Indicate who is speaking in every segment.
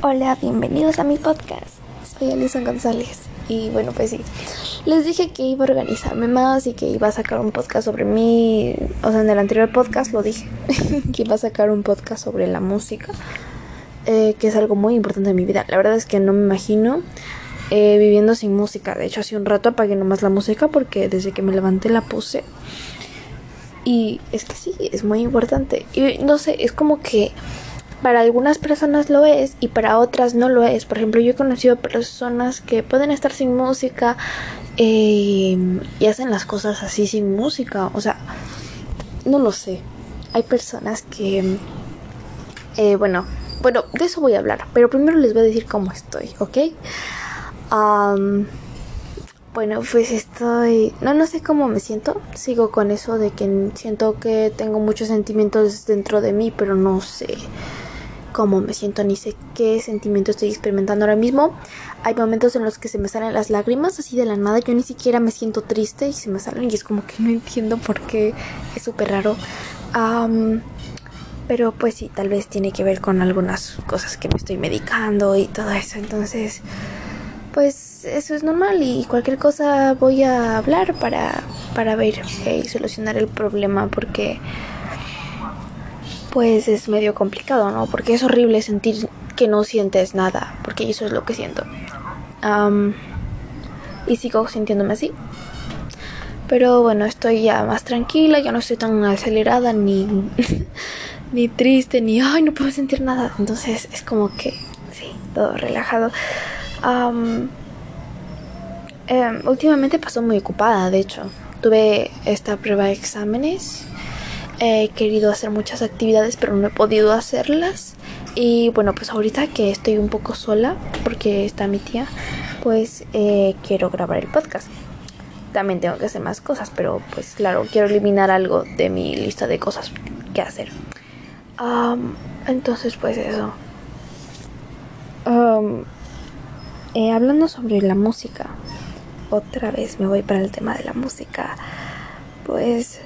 Speaker 1: Hola, bienvenidos a mi podcast. Soy Alison González. Y bueno, pues sí. Les dije que iba a organizarme más y que iba a sacar un podcast sobre mí. O sea, en el anterior podcast lo dije. que iba a sacar un podcast sobre la música. Eh, que es algo muy importante en mi vida. La verdad es que no me imagino eh, viviendo sin música. De hecho, hace un rato apagué nomás la música porque desde que me levanté la puse. Y es que sí, es muy importante. Y no sé, es como que para algunas personas lo es y para otras no lo es. Por ejemplo, yo he conocido personas que pueden estar sin música eh, y hacen las cosas así sin música. O sea, no lo sé. Hay personas que... Eh, bueno, bueno, de eso voy a hablar. Pero primero les voy a decir cómo estoy, ¿ok? bueno, pues estoy... No, no sé cómo me siento. Sigo con eso de que siento que tengo muchos sentimientos dentro de mí, pero no sé cómo me siento ni sé qué sentimiento estoy experimentando ahora mismo. Hay momentos en los que se me salen las lágrimas así de la nada. Yo ni siquiera me siento triste y se me salen y es como que no entiendo por qué. Es súper raro. pero pues sí, tal vez tiene que ver con algunas cosas que me estoy medicando y todo eso. Entonces, pues eso es normal y cualquier cosa voy a hablar para, para ver y solucionar el problema porque pues es medio complicado, ¿no? Porque es horrible sentir que no sientes nada, porque eso es lo que siento. y sigo sintiéndome así. Pero bueno, estoy ya más tranquila, ya no estoy tan acelerada ni, ni triste, ni, ay, no puedo sentir nada. Entonces es como que, sí, todo relajado. Em, últimamente pasó muy ocupada, de hecho. Tuve esta prueba de exámenes He querido hacer muchas actividades pero no he podido hacerlas. Y bueno, pues ahorita que estoy un poco sola porque está mi tía, pues eh, quiero grabar el podcast. También tengo que hacer más cosas, pero pues claro, quiero eliminar algo de mi lista de cosas que hacer. entonces pues eso. Eh, hablando sobre la música, otra vez me voy para el tema de la música. Pues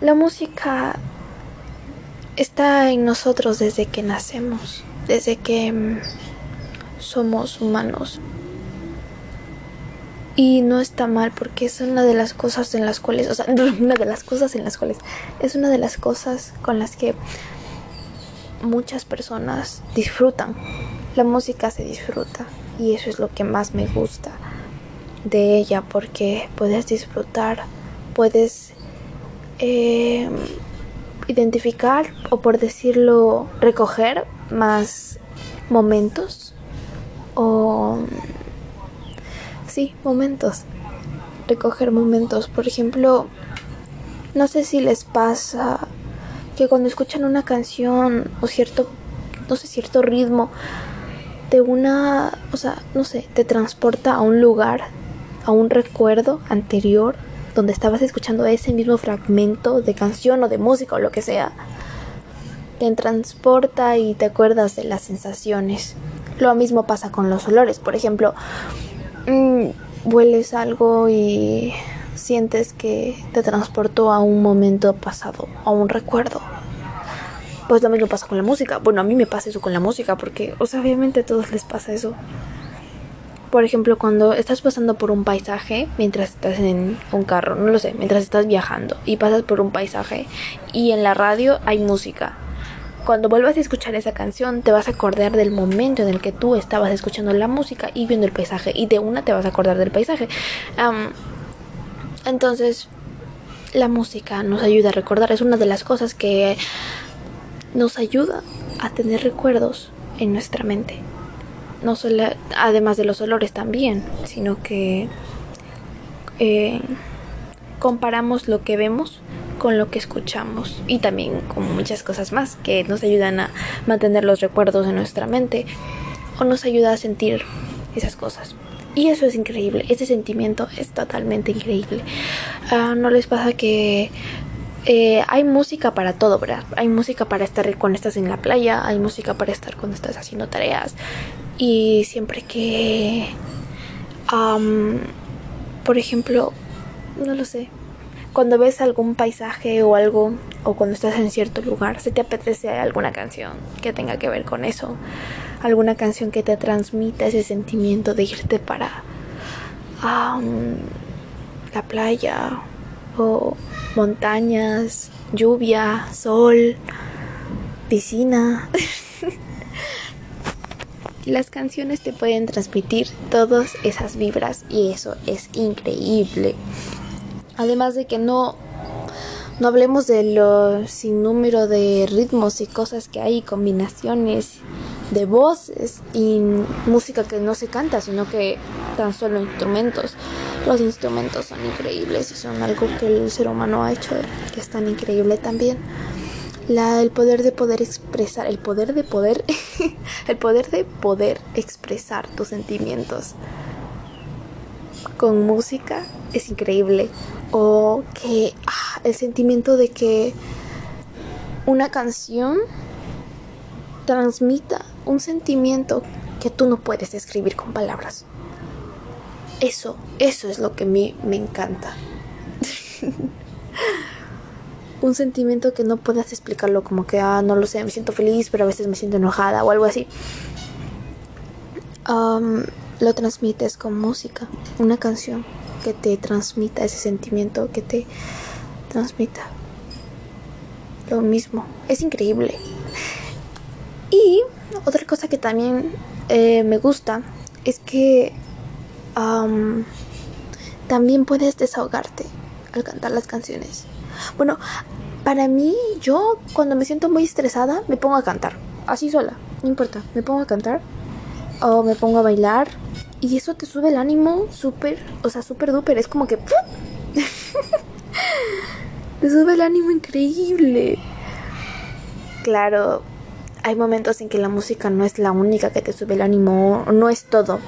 Speaker 1: La música está en nosotros desde que nacemos, desde que mm, somos humanos. Y no está mal porque es una de las cosas en las cuales, o sea, una de las cosas en las cuales, es una de las cosas con las que muchas personas disfrutan. La música se disfruta y eso es lo que más me gusta de ella porque puedes disfrutar, puedes eh, identificar o por decirlo recoger más momentos o sí momentos recoger momentos. Por ejemplo no sé si les pasa que cuando escuchan una canción o cierto no sé cierto ritmo de una o sea no sé te transporta a un lugar a un recuerdo anterior donde estabas escuchando ese mismo fragmento de canción o de música o lo que sea, te transporta y te acuerdas de las sensaciones. Lo mismo pasa con los olores. Por ejemplo, mm, hueles algo y sientes que te transportó a un momento pasado, a un recuerdo. Pues lo mismo pasa con la música. Bueno, a mí me pasa eso con la música porque, o sea, obviamente a todos les pasa eso. Por ejemplo, cuando estás pasando por un paisaje mientras estás en un carro, no lo sé, mientras estás viajando y pasas por un paisaje y en la radio hay música. Cuando vuelvas a escuchar esa canción te vas a acordar del momento en el que tú estabas escuchando la música y viendo el paisaje y de una te vas a acordar del paisaje. entonces, la música nos ayuda a recordar, es una de las cosas que nos ayuda a tener recuerdos en nuestra mente no solo además de los olores también, sino que eh, comparamos lo que vemos con lo que escuchamos y también con muchas cosas más que nos ayudan a mantener los recuerdos en nuestra mente o nos ayuda a sentir esas cosas. Y eso es increíble, ese sentimiento es totalmente increíble. Ah, ¿No les pasa que eh, hay música para todo, ¿verdad? Hay música para estar cuando estás en la playa, hay música para estar cuando estás haciendo tareas, y siempre que, por ejemplo, no lo sé, cuando ves algún paisaje o algo, o cuando estás en cierto lugar, se te apetece alguna canción que tenga que ver con eso, alguna canción que te transmita ese sentimiento de irte para la playa o montañas, lluvia, sol, piscina. Las canciones te pueden transmitir todas esas vibras y eso es increíble. Además de que no no hablemos de los sinnúmero de ritmos y cosas que hay, combinaciones de voces y música que no se canta, sino que tan solo instrumentos. Los instrumentos son increíbles y son algo que el ser humano ha hecho que es tan increíble también. La, el poder de poder expresar, el poder de poder, el poder de poder expresar tus sentimientos con música es increíble. O que ah, el sentimiento de que una canción transmita un sentimiento que tú no puedes describir con palabras. Eso, eso es lo que a mí me encanta. un sentimiento que no puedas explicarlo como que, ah, no lo sé, me siento feliz, pero a veces me siento enojada o algo así lo transmites con música, una canción que te transmita ese sentimiento, que te transmita lo mismo. Es increíble. Y otra cosa que también eh, me gusta es que también puedes desahogarte al cantar las canciones. Bueno, para mí, yo cuando me siento muy estresada, me pongo a cantar. Así sola, no importa. Me pongo a cantar o me pongo a bailar y eso te sube el ánimo súper, o sea, súper duper. Es como que... te sube el ánimo increíble. Claro, hay momentos en que la música no es la única que te sube el ánimo, no es todo.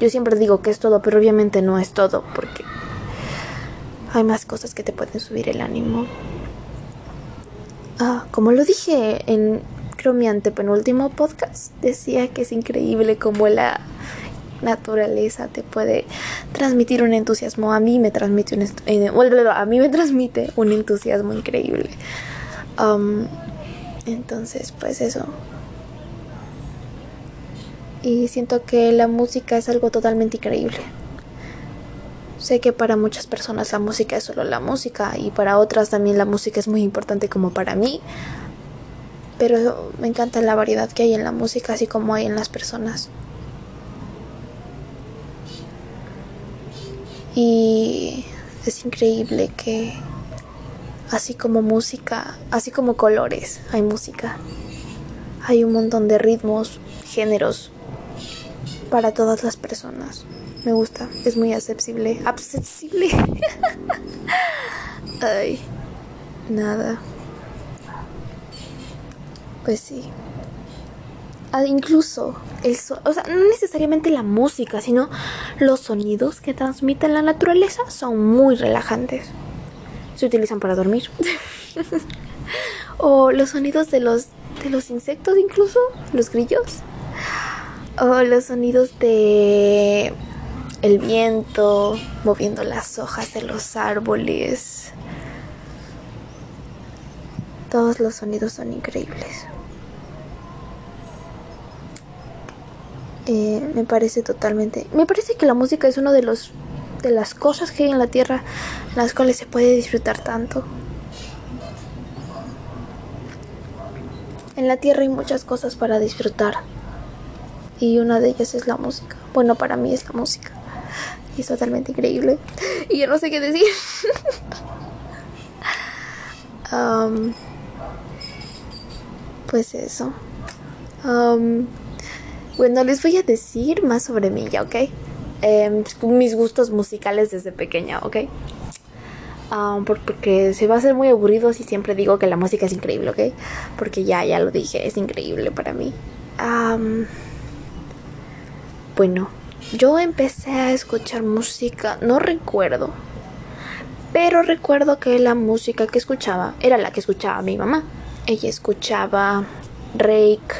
Speaker 1: Yo siempre digo que es todo, pero obviamente no es todo, porque hay más cosas que te pueden subir el ánimo. Ah, como lo dije en creo mi antepenúltimo podcast, decía que es increíble como la naturaleza te puede transmitir un entusiasmo. A mí me transmite un, eh, a mí me transmite un entusiasmo increíble. Um, entonces, pues eso. Y siento que la música es algo totalmente increíble. Sé que para muchas personas la música es solo la música y para otras también la música es muy importante como para mí. Pero me encanta la variedad que hay en la música así como hay en las personas. Y es increíble que así como música, así como colores, hay música. Hay un montón de ritmos, géneros para todas las personas. Me gusta, es muy accesible. Accesible. Ay, nada. Pues sí. Ah, incluso el o sea, no necesariamente la música, sino los sonidos que transmiten la naturaleza son muy relajantes. Se utilizan para dormir. o los sonidos de los de los insectos incluso, los grillos. O los sonidos de el viento moviendo las hojas de los árboles. Todos los sonidos son increíbles. Eh, me parece totalmente. Me parece que la música es una de los de las cosas que hay en la tierra, las cuales se puede disfrutar tanto. En la tierra hay muchas cosas para disfrutar y una de ellas es la música. Bueno, para mí es la música es totalmente increíble y yo no sé qué decir. um, pues eso. Um, bueno, les voy a decir más sobre mí, ¿ya? ¿Ok? Em, mis gustos musicales desde pequeña, ¿ok? Um, porque se va a hacer muy aburrido si siempre digo que la música es increíble, ¿ok? Porque ya, ya lo dije, es increíble para mí. bueno, yo empecé a escuchar música, no recuerdo, pero recuerdo que la música que escuchaba era la que escuchaba mi mamá. Ella escuchaba Rake,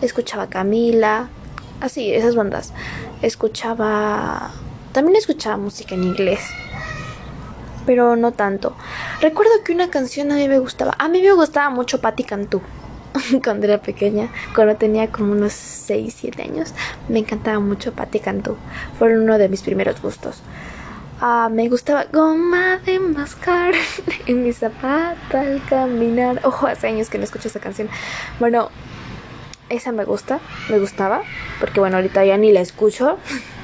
Speaker 1: escuchaba Camila, así, esas bandas. Escuchaba, también escuchaba música en inglés. pero no tanto. Recuerdo que una canción a mí me gustaba. A mí me gustaba mucho Patti Cantú. cuando era pequeña, cuando tenía como unos 6, 7 años, me encantaba mucho Patti Cantú. Fueron uno de mis primeros gustos. Ah, me gustaba goma de mascar en mi zapato al caminar. Ojo, hace años que no escucho esa canción. Bueno, esa me gusta, me gustaba, porque bueno, ahorita ya ni la escucho.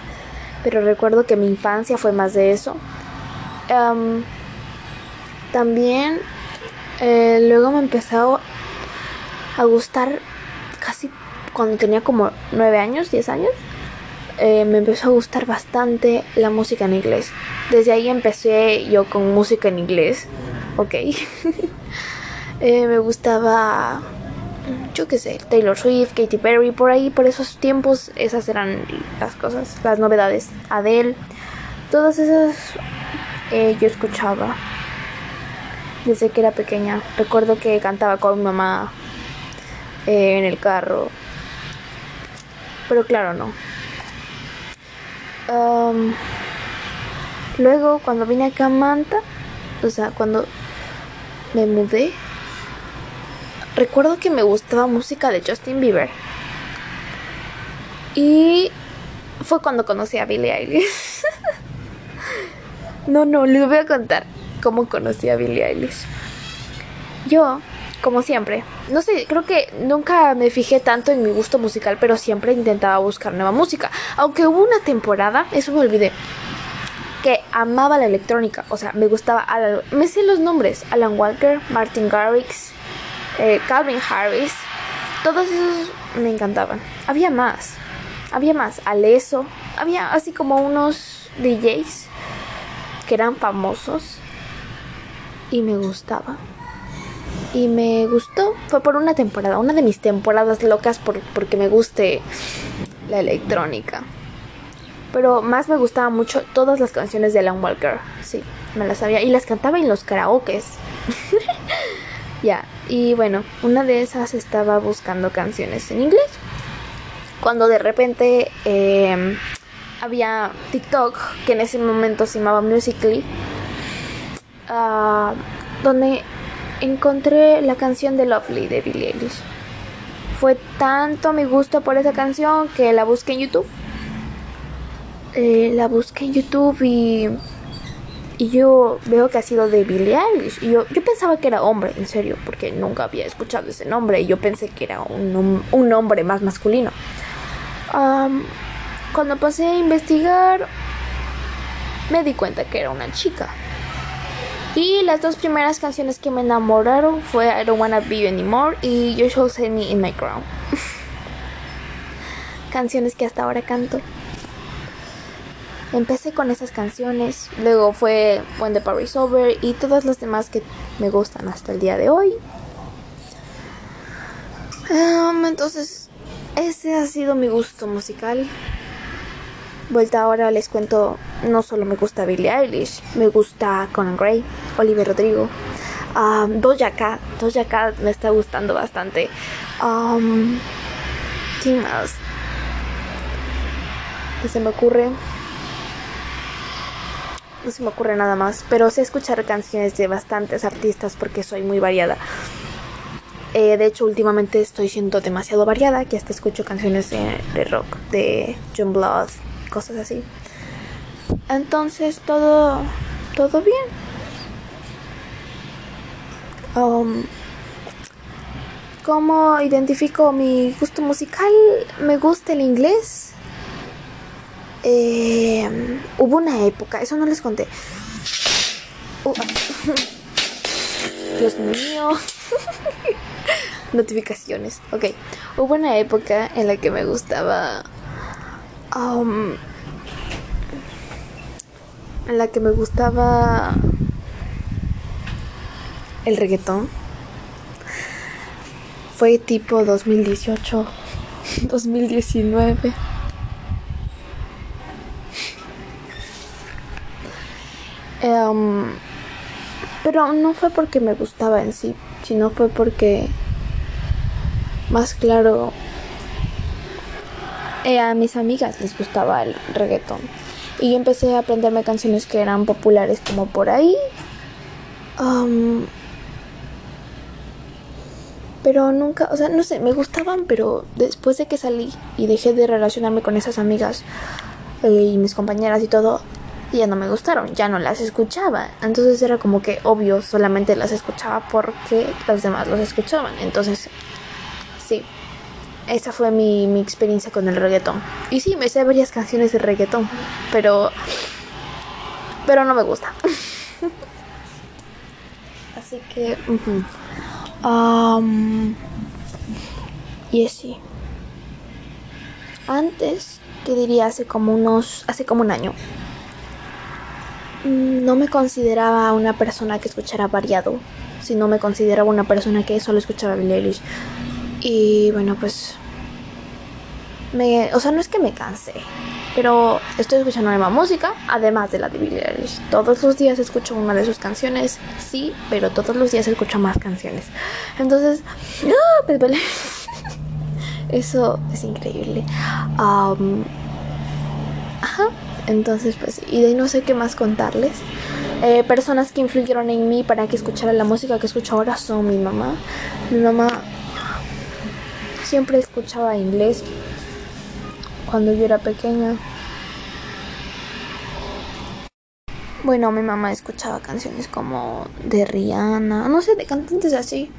Speaker 1: Pero recuerdo que mi infancia fue más de eso. también eh, luego me empezó a gustar casi cuando tenía como 9 años, 10 años. Eh, me empezó a gustar bastante la música en inglés. Desde ahí empecé yo con música en inglés, ok. Eh, me gustaba, yo qué sé, Taylor Swift, Katy Perry, por ahí, por esos tiempos, esas eran las cosas, las novedades. Adele, todas esas eh, yo escuchaba desde que era pequeña. Recuerdo que cantaba con mi mamá en el carro. Pero claro, no luego, cuando vine acá a Manta, o sea, cuando me mudé, recuerdo que me gustaba música de Justin Bieber. Y fue cuando conocí a Billie Eilish. no, no, les voy a contar cómo conocí a Billie Eilish. Yo como siempre. No sé, creo que nunca me fijé tanto en mi gusto musical, pero siempre intentaba buscar nueva música. Aunque hubo una temporada, eso me olvidé, que amaba la electrónica. O sea, me gustaba. me sé los nombres: Alan Walker, Martin Garrix, eh, Calvin Harris. Todos esos me encantaban. Había más. Había más. Aleso. Había así como unos DJs que eran famosos. Y me gustaba y me gustó. Fue por una temporada, una de mis temporadas locas por, porque me guste la electrónica. Pero más me gustaban mucho todas las canciones de Alan Walker. Sí, me las sabía. Y las cantaba en los karaokes. ya, y bueno, una de esas estaba buscando canciones en inglés. Cuando de repente em, había TikTok, que en ese momento se llamaba Musically. Uh, donde encontré la canción de Lovely de Billie Eilish. Fue tanto mi gusto por esa canción que la busqué en YouTube. Eh, la busqué en YouTube y, y yo veo que ha sido de Billie Eilish. Y yo, yo pensaba que era hombre, en serio, porque nunca había escuchado ese nombre y yo pensé que era un, un nombre más masculino. cuando pasé a investigar, me di cuenta que era una chica. Y las dos primeras canciones que me enamoraron fue I Don't Wanna Be You Anymore y You Should Send Me In My Crown. canciones que hasta ahora canto. Empecé con esas canciones, luego fue When the Party's Over y todas las demás que me gustan hasta el día de hoy. Um, entonces, ese ha sido mi gusto musical. Vuelta ahora les cuento, no solo me gusta Billie Eilish, me gusta Conan Gray, Oliver Rodrigo, um, Doja Cat, Doja Cat me está gustando bastante. Um, ¿Quién más? No se me ocurre. No se me ocurre nada más, pero sé escuchar canciones de bastantes artistas porque soy muy variada. Eh, de hecho, últimamente estoy siendo demasiado variada, que hasta escucho canciones de, de rock, de John Blood, cosas así. Entonces todo, todo bien. Um, ¿Cómo identifico mi gusto musical? Me gusta el inglés. Eh, hubo una época, eso no les conté. Uh, Dios mío. Notificaciones. Ok. Hubo una época en la que me gustaba Um, en la que me gustaba el reggaetón fue tipo 2018, 2019. Um, pero no fue porque me gustaba en sí, sino fue porque más claro eh, a mis amigas les gustaba el reggaetón. Y yo empecé a aprenderme canciones que eran populares como por ahí. pero nunca, o sea, no sé, me gustaban, pero después de que salí y dejé de relacionarme con esas amigas eh, y mis compañeras y todo, ya no me gustaron, ya no las escuchaba. Entonces era como que obvio, solamente las escuchaba porque los demás los escuchaban. Entonces, sí, esa fue mi, mi experiencia con el reggaetón. Y sí, me sé varias canciones de reggaetón, pero, pero no me gusta. Así que, y así. Antes, te diría hace como unos, hace como un año Mm, no me consideraba una persona que escuchara variado, sino me consideraba una persona que solo escuchaba Billie Eilish. Y bueno, pues me, o sea, no es que me cansé, pero estoy escuchando nueva música, además de la de Billie Eilish. Todos los días escucho una de sus canciones, sí, pero todos los días escucho más canciones. Entonces, ¡ah! eso es increíble. ajá. Entonces, pues, y de ahí no sé qué más contarles. Eh, personas que influyeron en mí para que escuchara la música que escucho ahora son mi mamá. Mi mamá siempre escuchaba inglés cuando yo era pequeña. Bueno, mi mamá escuchaba canciones como de Rihanna, no sé, de cantantes así.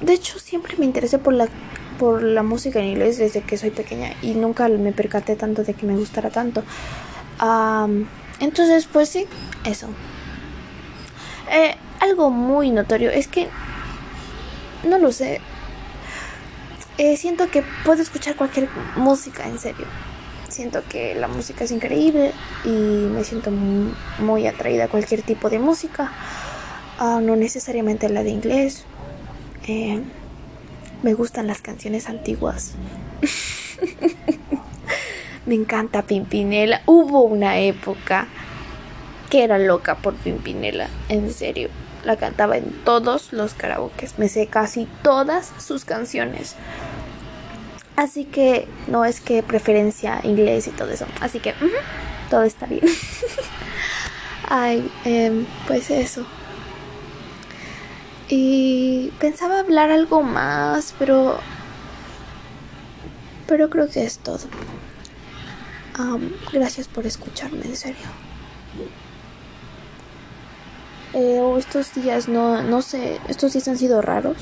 Speaker 1: De hecho, siempre me interesé por la por la música en inglés desde que soy pequeña y nunca me percaté tanto de que me gustara tanto. entonces, pues sí, eso. Eh, algo muy notorio es que, no lo sé, eh, siento que puedo escuchar cualquier música, en serio. Siento que la música es increíble y me siento muy, atraída a cualquier tipo de música, ah, no necesariamente la de inglés. Eh, me gustan las canciones antiguas. Me encanta Pimpinela. Hubo una época que era loca por Pimpinela. En serio. La cantaba en todos los karaokes. Me sé casi todas sus canciones. Así que no es que preferencia inglés y todo eso. Así que todo está bien. Ay, em, pues eso. Y pensaba hablar algo más, pero... Pero creo que es todo. gracias por escucharme, en serio. Eh, estos días no, no sé, estos días han sido raros.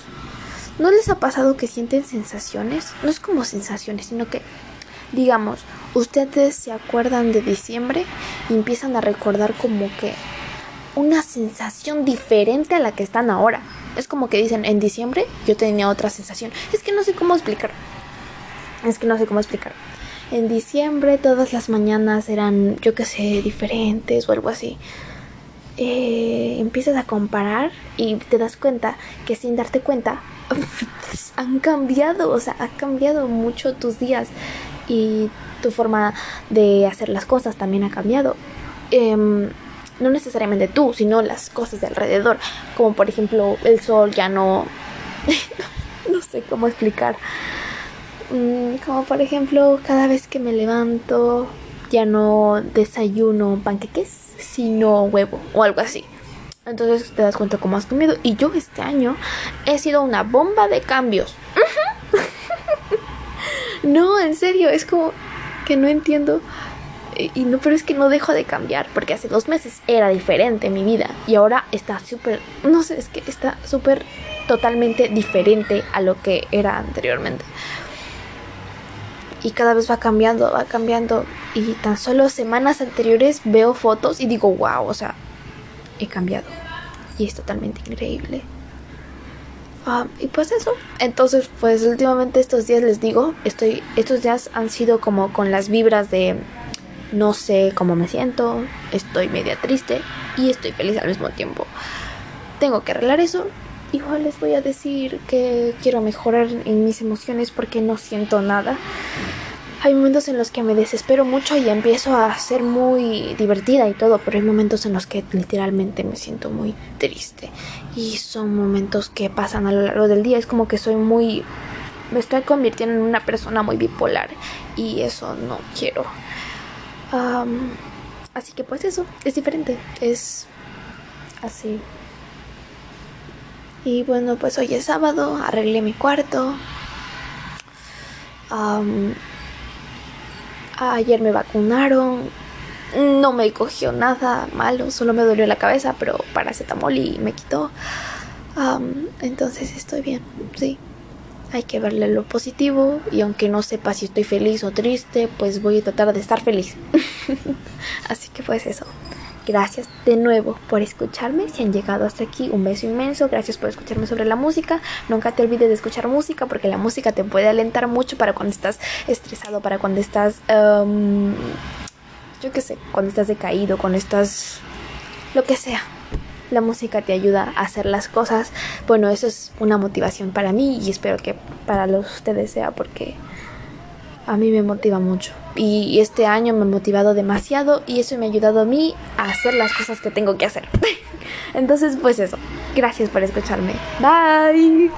Speaker 1: ¿No les ha pasado que sienten sensaciones? No es como sensaciones, sino que, digamos, ustedes se acuerdan de diciembre y empiezan a recordar como que una sensación diferente a la que están ahora. Es como que dicen, en diciembre yo tenía otra sensación. Es que no sé cómo explicar. Es que no sé cómo explicar. En diciembre todas las mañanas eran, yo qué sé, diferentes o algo así. Eh, empiezas a comparar y te das cuenta que sin darte cuenta han cambiado, o sea, ha cambiado mucho tus días y tu forma de hacer las cosas también ha cambiado. Em, no necesariamente tú, sino las cosas de alrededor, como por ejemplo el sol ya no, no sé cómo explicar, mm, como por ejemplo cada vez que me levanto ya no desayuno panqueques, sino huevo o algo así. Entonces te das cuenta cómo has comido. Y yo este año he sido una bomba de cambios. no, en serio, es como que no entiendo y no, pero es que no dejo de cambiar, porque hace dos meses era diferente mi vida y ahora está súper, no sé, es que está súper totalmente diferente a lo que era anteriormente. Y cada vez va cambiando, va cambiando. Y tan solo semanas anteriores veo fotos y digo, wow, o sea, he cambiado. Y es totalmente increíble. Ah, y pues eso. Entonces, pues últimamente estos días les digo, estoy, estos días han sido como con las vibras de no sé cómo me siento, estoy media triste y estoy feliz al mismo tiempo. Tengo que arreglar eso. Igual les voy a decir que quiero mejorar en mis emociones porque no siento nada. Hay momentos en los que me desespero mucho y empiezo a ser muy divertida y todo, pero hay momentos en los que literalmente me siento muy triste. Y son momentos que pasan a lo largo del día. Es como que soy muy... Me estoy convirtiendo en una persona muy bipolar y eso no quiero. así que pues eso, es diferente, es así. Y bueno, pues hoy es sábado, arreglé mi cuarto. Ayer me vacunaron. No me cogió nada malo, solo me dolió la cabeza, pero paracetamol y me quitó. entonces estoy bien, sí. Hay que verle lo positivo y aunque no sepa si estoy feliz o triste, pues voy a tratar de estar feliz. Así que pues eso. Gracias de nuevo por escucharme. Si han llegado hasta aquí, un beso inmenso. Gracias por escucharme sobre la música. Nunca te olvides de escuchar música porque la música te puede alentar mucho para cuando estás estresado, para cuando estás, um, yo qué sé, cuando estás decaído, cuando estás, lo que sea. La música te ayuda a hacer las cosas. Bueno, eso es una motivación para mí y espero que para los ustedes sea porque a mí me motiva mucho. Y este año me ha motivado demasiado y eso me ha ayudado a mí a hacer las cosas que tengo que hacer. Entonces, pues eso. Gracias por escucharme. Bye.